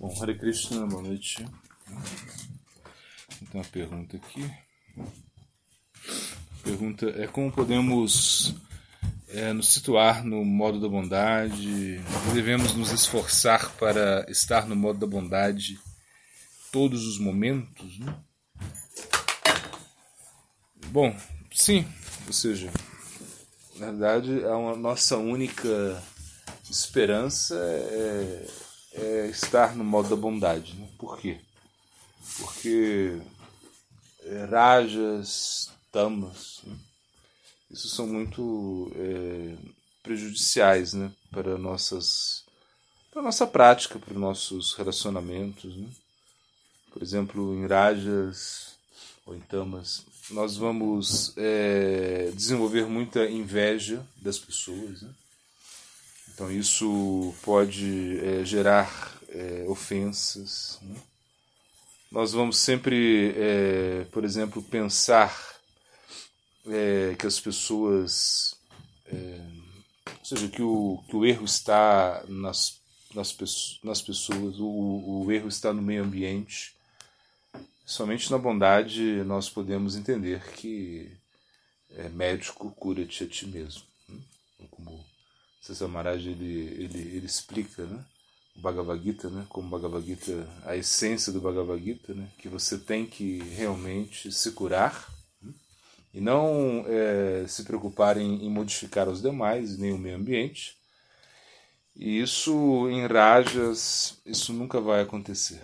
Bom, Hare Krishna, boa noite. Tem uma pergunta aqui. A pergunta é como podemos é, nos situar no modo da bondade? Devemos nos esforçar para estar no modo da bondade todos os momentos? Né? Bom, sim, ou seja, na verdade a nossa única esperança é é estar no modo da bondade. Né? Por quê? Porque é, rajas, tamas, né? isso são muito é, prejudiciais né? para, nossas, para nossa prática, para os nossos relacionamentos. Né? Por exemplo, em rajas ou em tamas, nós vamos é, desenvolver muita inveja das pessoas. Né? Então isso pode é, gerar é, ofensas. Né? Nós vamos sempre, é, por exemplo, pensar é, que as pessoas. É, ou seja, que o, que o erro está nas, nas, nas pessoas, o, o erro está no meio ambiente. Somente na bondade nós podemos entender que é, médico cura-te a ti mesmo. Né? Como César Maharaj ele, ele, ele explica né, o Bhagavad Gita, né, como Bhagavad Gita, a essência do Bhagavad Gita, né, que você tem que realmente se curar né, e não é, se preocupar em, em, modificar os demais, nem o meio ambiente. E isso em rajas, isso nunca vai acontecer.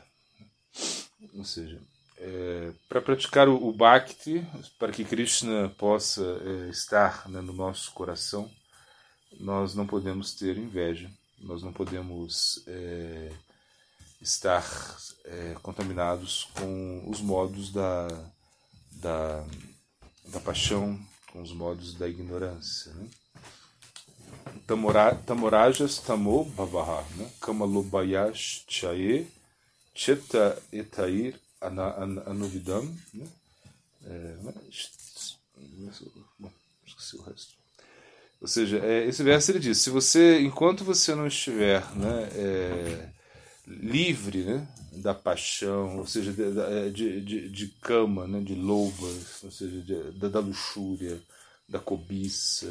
Ou seja, é, para praticar o, o Bhakti, para que Krishna possa é, estar né, no nosso coração, nós não podemos ter inveja, nós não podemos é, estar é, contaminados com os modos da, da, da paixão, com os modos da ignorância. Né? Tamorajas tamo bhavaha, né? kamalobayash chaye cheta etair anuvidam. Né? É, bom, esqueci o resto. Ou seja, é, esse verso ele diz: se você, enquanto você não estiver né, é, livre né, da paixão, ou seja, de, é, de, de, de cama, né, de louvas, ou seja, de, da, da luxúria, da cobiça,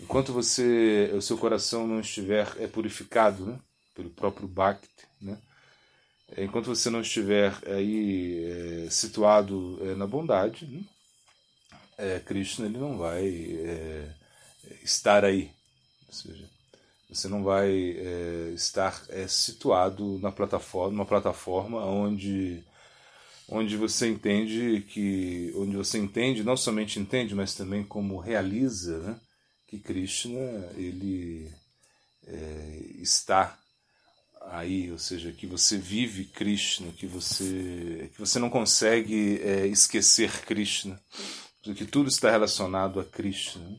enquanto você, o seu coração não estiver é purificado né, pelo próprio Bhakti, né, é, enquanto você não estiver aí é, situado é, na bondade, né, é, Krishna ele não vai é, estar aí. Ou seja, você não vai é, estar é, situado na plataforma, numa plataforma onde onde você entende que onde você entende não somente entende mas também como realiza né, que Krishna ele é, está aí ou seja que você vive Krishna que você que você não consegue é, esquecer Krishna que tudo está relacionado a Krishna né?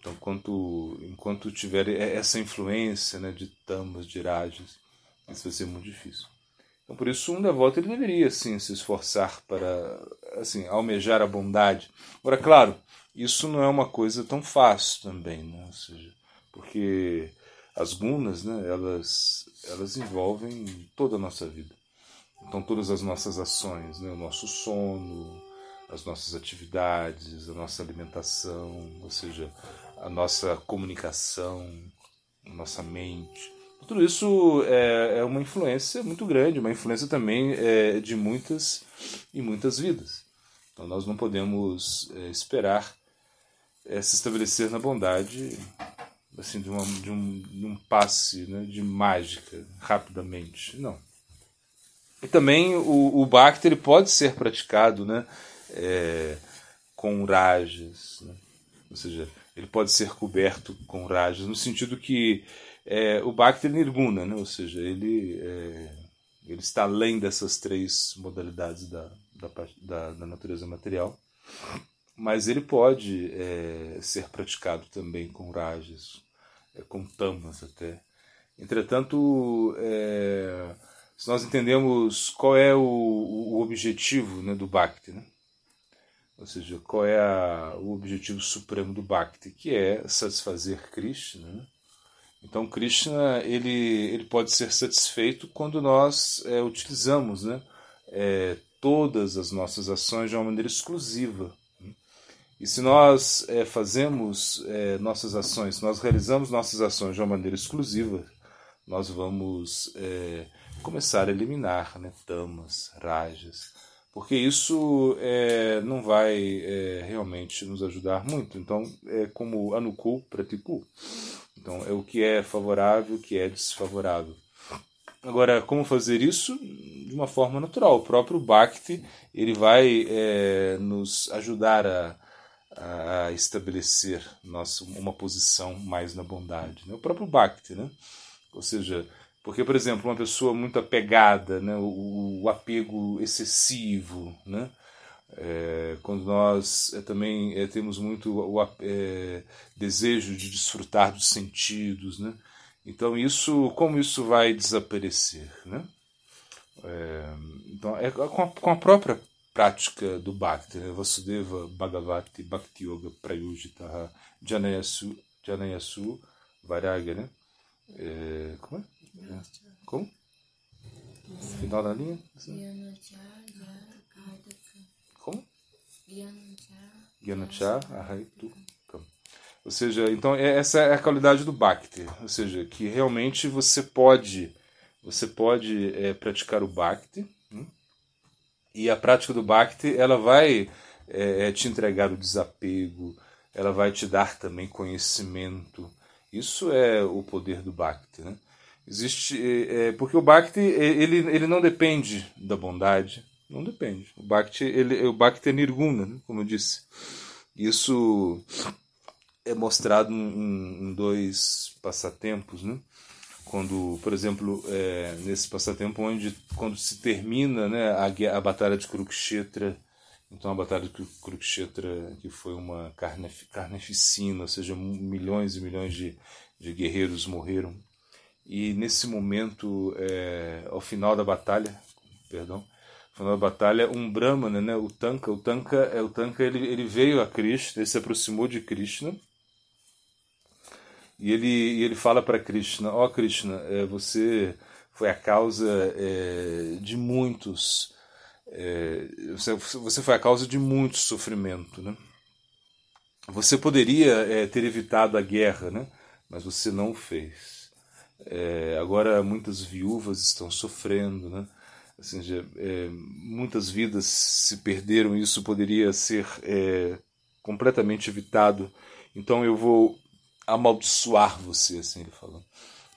Então, enquanto, enquanto tiver essa influência né, de tamas, de rajas, isso vai ser muito difícil. Então, por isso, um devoto ele deveria sim, se esforçar para assim, almejar a bondade. Agora, claro, isso não é uma coisa tão fácil também, né? Ou seja, porque as gunas, né, elas, elas envolvem toda a nossa vida. Então, todas as nossas ações, né, o nosso sono, as nossas atividades, a nossa alimentação, ou seja, a nossa comunicação, a nossa mente. Tudo isso é, é uma influência muito grande, uma influência também é, de muitas e muitas vidas. Então nós não podemos é, esperar é, se estabelecer na bondade assim de, uma, de, um, de um passe né, de mágica rapidamente. Não. E também o, o Bhakti ele pode ser praticado né, é, com rajas, né? ou seja, ele pode ser coberto com rajas, no sentido que é, o Bhakti é nirguna, né? ou seja, ele, é, ele está além dessas três modalidades da, da, da, da natureza material, mas ele pode é, ser praticado também com rajas, é, com tamas até. Entretanto, é, se nós entendemos qual é o, o objetivo né, do Bhakti, né? Ou seja, qual é a, o objetivo supremo do Bhakti, que é satisfazer Krishna, né? Então Krishna ele, ele pode ser satisfeito quando nós é, utilizamos né, é, todas as nossas ações de uma maneira exclusiva. E se nós é, fazemos é, nossas ações, nós realizamos nossas ações de uma maneira exclusiva, nós vamos é, começar a eliminar né, tamas, rajas, porque isso é, não vai é, realmente nos ajudar muito. Então, é como Anukul Pratikul. Então, é o que é favorável, o que é desfavorável. Agora, como fazer isso? De uma forma natural. O próprio Bhakti ele vai é, nos ajudar a, a estabelecer nossa, uma posição mais na bondade. Né? O próprio Bhakti, né? Ou seja, porque, por exemplo, uma pessoa muito apegada, né? o, o apego excessivo, né? É, quando nós é, também é, temos muito o é, desejo de desfrutar dos sentidos, né? Então isso, como isso vai desaparecer, né? É, então é com a, com a, própria prática do Bhakti, né? Vasudeva Bhagavati Bhakti Yoga Prayujita Janayasu Janayasu Vairagya, né? É, como é? Como? Final da linha? Como? Gyanacha Ahaitu. Ou seja, então é, essa é a qualidade do Bhakti. Ou seja, que realmente você pode você pode é, praticar o Bhakti hum? e a prática do Bhakti ela vai é, é, te entregar o desapego, ela vai te dar também conhecimento. Isso é o poder do Bhakti. Né? Existe, é, é porque o Bhakti ele, ele não depende da bondade, não depende. O Bhakti, ele, o Bhakti é nirguna, né? como eu disse. Isso é mostrado em, em dois passatempos, né? Quando, por exemplo, é, nesse passatempo onde quando se termina né, a, a batalha de Kurukshetra, então a batalha de Kurukshetra que foi uma carnef, carneficina, ou seja, milhões e milhões de, de guerreiros morreram. E nesse momento, é, ao final da batalha, perdão, final da batalha, um Brahmana, né, o Tanka, o Tanka, é o Tanka, ele, ele veio a Krishna, ele se aproximou de Krishna e ele, e ele fala para Krishna: Ó oh, Krishna, é, você foi a causa é, de muitos. É, você, você foi a causa de muito sofrimento. Né? Você poderia é, ter evitado a guerra, né? mas você não fez. É, agora muitas viúvas estão sofrendo, né? Assim, já, é, muitas vidas se perderam, isso poderia ser completamente evitado. Então eu vou amaldiçoar você, assim ele falou.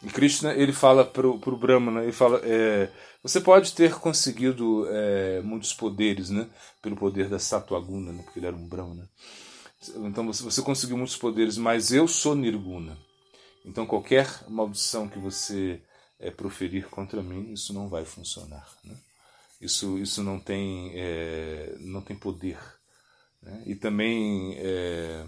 E Krishna ele fala para o Brahmana, ele fala, é, você pode ter conseguido é, muitos poderes, né, pelo poder da Satwaguna, né, porque ele era um Brahmana. Então você, você conseguiu muitos poderes, mas eu sou Nirguna. Então qualquer maldição que você é, proferir contra mim, isso não vai funcionar. Né? Isso, isso não tem, é, não tem poder. Né? E também é,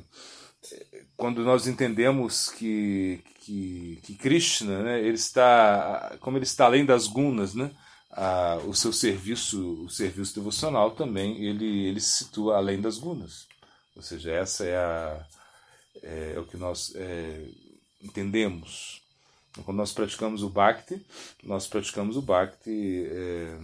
quando nós entendemos que, que, que Krishna, né, ele está, como ele está além das gunas, né, a, o seu serviço, o serviço devocional também, ele, ele se situa além das gunas. Ou seja, essa é, a, é, é o que nós é, entendemos. Quando nós praticamos o Bhakti, nós praticamos o Bhakti é,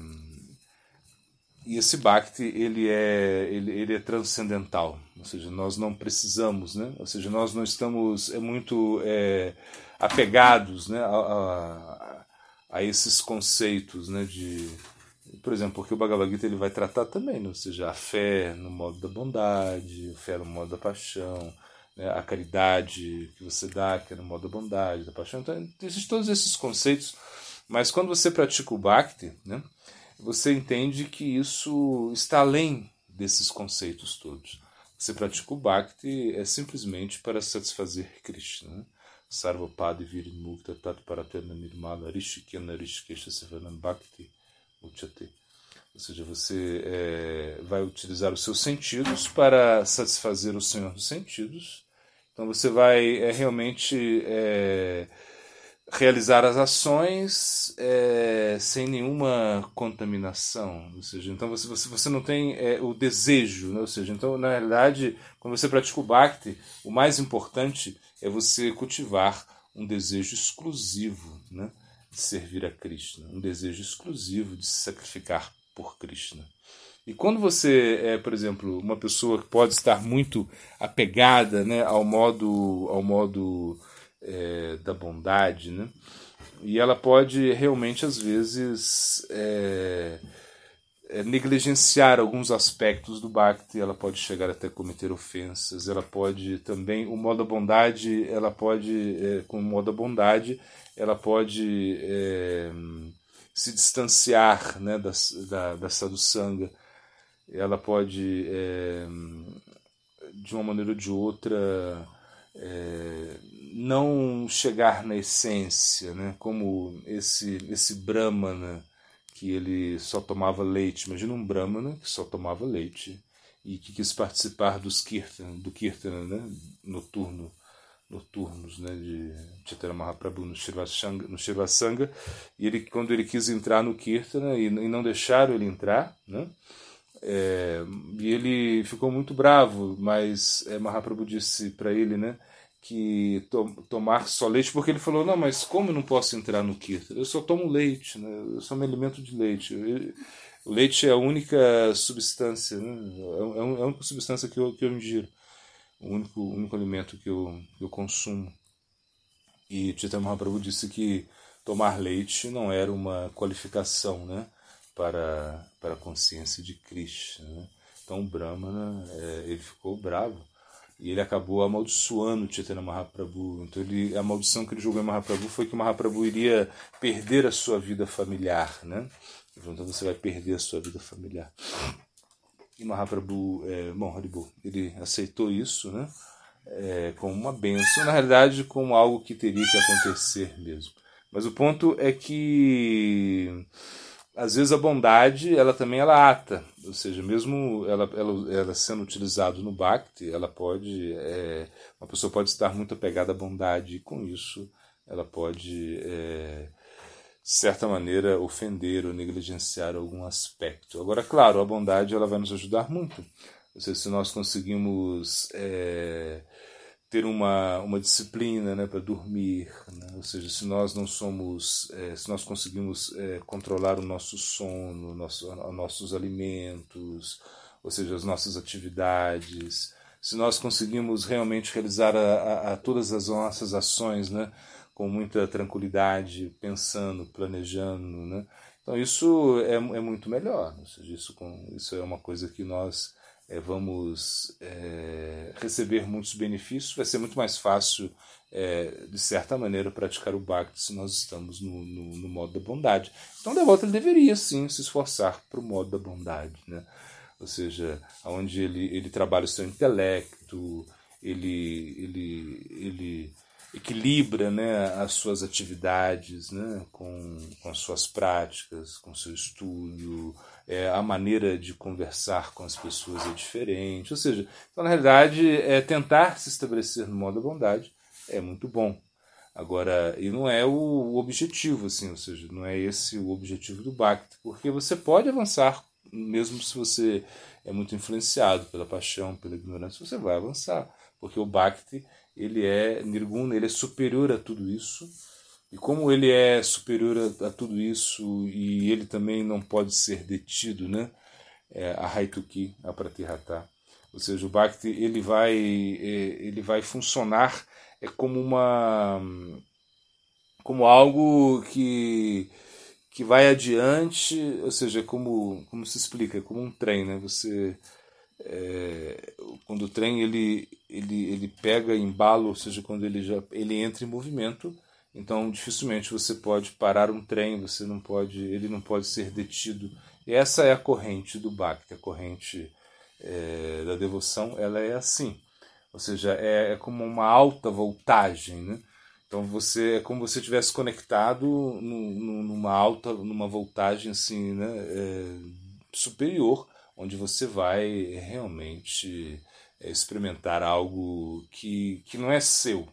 e esse Bhakti ele é, ele, ele é transcendental, ou seja, nós não precisamos, né? ou seja, nós não estamos é muito é, apegados né? a, a, a, esses conceitos né? de, por exemplo, porque o Bhagavad Gita ele vai tratar também, né? ou seja, a fé no modo da bondade, a fé no modo da paixão, né? a caridade que você dá, que é no modo da bondade, da paixão, então existem todos esses conceitos, mas quando você pratica o Bhakti, né? você entende que isso está além desses conceitos todos. Você pratica o Bhakti é simplesmente para satisfazer Krishna. Né? Sarvapada Virimukta Tatparatena Nirmala Rishikena Rishikesha Sevanam Bhakti Uchate. Ou seja, você é, vai utilizar os seus sentidos para satisfazer o Senhor dos sentidos. Então você vai é, realmente é, realizar as ações sem nenhuma contaminação, ou seja, então você, você, você não tem o desejo, né? ou seja, então na realidade quando você pratica o Bhakti, o mais importante é você cultivar um desejo exclusivo né, de servir a Krishna, um desejo exclusivo de se sacrificar por Krishna. E quando você é, por exemplo, uma pessoa que pode estar muito apegada né, ao modo, ao modo é, da bondade, né, e ela pode realmente, às vezes, é, é, negligenciar alguns aspectos do Bhakti, ela pode chegar até cometer ofensas, ela pode também, o modo da bondade, ela pode, é, com o modo da bondade, ela pode é, se distanciar né, da, da, da sadhusanga, ela pode, é, de uma maneira ou de outra, é, não chegar na essência, né? como esse, esse Brahmana que ele só tomava leite. Imagina um Brahmana que só tomava leite e que quis participar dos kirtan, do Kirtana né? noturno, noturnos né? de Chaitanya Mahaprabhu no Shirvasanga, no. E ele, quando ele quis entrar no Kirtana e, e não deixaram ele entrar, né? É, e ele ficou muito bravo, mas é, Mahaprabhu disse para ele, né, que to, tomar só leite, porque ele falou, não, mas como eu não posso entrar no Kirtan? Eu só tomo leite, né, eu só me alimento de leite. O leite é a única substância, né, é, é, a única substância que eu, que eu ingiro, o único, único alimento que eu, que eu consumo. E Chaitanya Mahaprabhu disse que tomar leite não era uma qualificação, né? para, para a consciência de Krishna. Né? Então o Brahmana é, ele ficou bravo e ele acabou amaldiçoando Chaitanya Mahaprabhu. Então ele, a maldição que ele jogou em Mahaprabhu foi que Mahaprabhu iria perder a sua vida familiar. Né? Então você vai perder a sua vida familiar. E Mahaprabhu, é, bom, Haribu, ele aceitou isso né? É, como uma benção, na realidade como algo que teria que acontecer mesmo. Mas o ponto é que às vezes a bondade ela também ela ata, ou seja, mesmo ela, ela, ela sendo utilizada no Bhakti, ela pode é, uma pessoa pode estar muito apegada à bondade e com isso ela pode é, de certa maneira ofender ou negligenciar algum aspecto. Agora, claro, a bondade ela vai nos ajudar muito. Ou seja, se nós conseguimos é, ter uma, uma disciplina né, para dormir, né? ou seja, se nós não somos, é, se nós conseguimos é, controlar o nosso sono, nosso, nossos alimentos, ou seja, as nossas atividades, se nós conseguimos realmente realizar a, a, a todas as nossas ações né, com muita tranquilidade, pensando, planejando, né? então isso é, é muito melhor, seja, isso, com, isso é uma coisa que nós é, vamos é, receber muitos benefícios, vai ser muito mais fácil, é, de certa maneira, praticar o Bhakti se nós estamos no, no, no modo da bondade. Então, o devoto ele deveria sim se esforçar para o modo da bondade, né? ou seja, onde ele, ele trabalha o seu intelecto, ele, ele, ele equilibra né, as suas atividades né, com, com as suas práticas, com seu estudo, é, a maneira de conversar com as pessoas é diferente. Ou seja, então, na realidade, é, tentar se estabelecer no modo da bondade é muito bom. Agora, e não é o objetivo, assim, ou seja, não é esse o objetivo do Bhakti, porque você pode avançar, mesmo se você é muito influenciado pela paixão, pela ignorância, você vai avançar, porque o Bhakti, ele é nirguna, ele é superior a tudo isso, e como ele é superior a, a, tudo isso e ele também não pode ser detido, né? É, a Haituki, a Pratihata. Ou seja, o Bhakti ele vai, é, ele vai funcionar é como uma como algo que que vai adiante, ou seja, como como se explica, é como um trem, né? Você é, quando o trem ele ele ele pega embalo, ou seja, quando ele já ele entra em movimento, então, dificilmente você pode parar um trem, você não pode, ele não pode ser detido. E essa é a corrente do Bhakti, a corrente é, da devoção, ela é assim. Ou seja, é, é, como uma alta voltagem, né? Então você é como se estivesse conectado no, numa alta, numa voltagem assim, né, é, superior, onde você vai realmente é, experimentar algo que, que não é seu.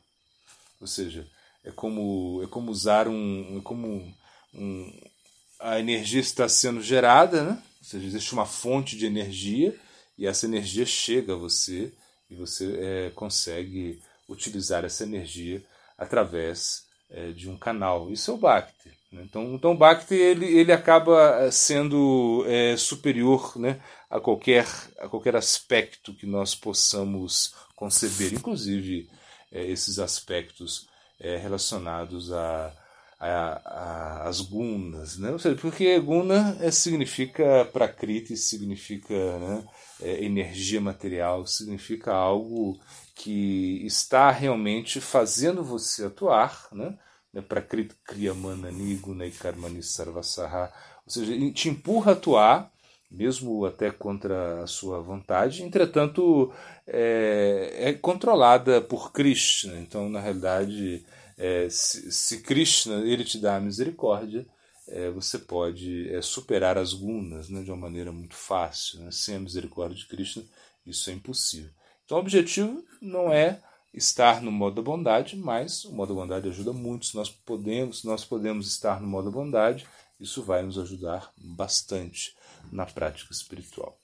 Ou seja, é como, é como usar um. É como um, a energia está sendo gerada, né? ou seja, existe uma fonte de energia e essa energia chega a você e você é, consegue utilizar essa energia através é, de um canal. Isso é o Bhakti. Né? Então, então o Bhakti ele, ele acaba sendo é, superior né, a, qualquer, a qualquer aspecto que nós possamos conceber, inclusive é, esses aspectos é, relacionados a, a, a, as gunas, né? Ou seja, porque guna é, significa prakriti, significa né, é, energia material, significa algo que está realmente fazendo você atuar, né? né prakriti kriyamanani gunai karmani sarvasaha, ou seja, te empurra a atuar, mesmo até contra a sua vontade, entretanto é, é controlada por Krishna, então na realidade é, se, se, Krishna ele te dá a misericórdia, é, você pode é, superar as gunas né, de uma maneira muito fácil. Né? Sem a misericórdia de Krishna, isso é impossível. Então, o objetivo não é estar no modo da bondade, mas o modo da bondade ajuda muito. Se nós podemos, se nós podemos estar no modo da bondade, isso vai nos ajudar bastante na prática espiritual.